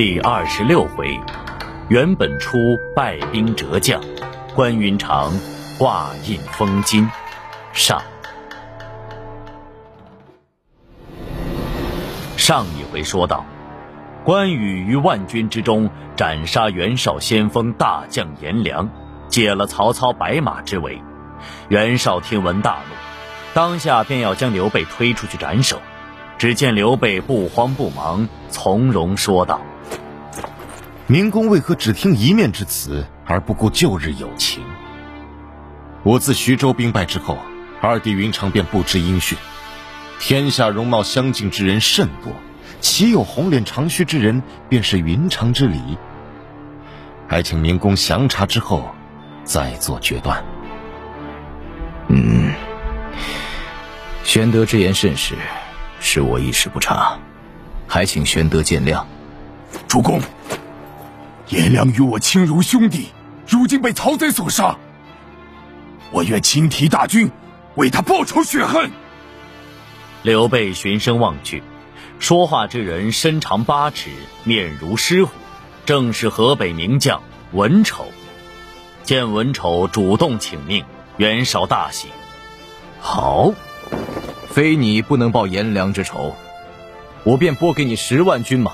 第二十六回，袁本初败兵折将，关云长挂印封金。上。上一回说到，关羽于万军之中斩杀袁绍先锋大将颜良，解了曹操白马之围。袁绍听闻大怒，当下便要将刘备推出去斩首。只见刘备不慌不忙，从容说道。明公为何只听一面之词，而不顾旧日友情？我自徐州兵败之后，二弟云长便不知音讯。天下容貌相近之人甚多，岂有红脸长须之人便是云长之理？还请明公详查之后，再做决断。嗯，玄德之言甚是，是我一时不察，还请玄德见谅。主公。颜良与我亲如兄弟，如今被曹贼所杀，我愿亲提大军，为他报仇雪恨。刘备循声望去，说话之人身长八尺，面如狮虎，正是河北名将文丑。见文丑主动请命，袁绍大喜。好，非你不能报颜良之仇，我便拨给你十万军马，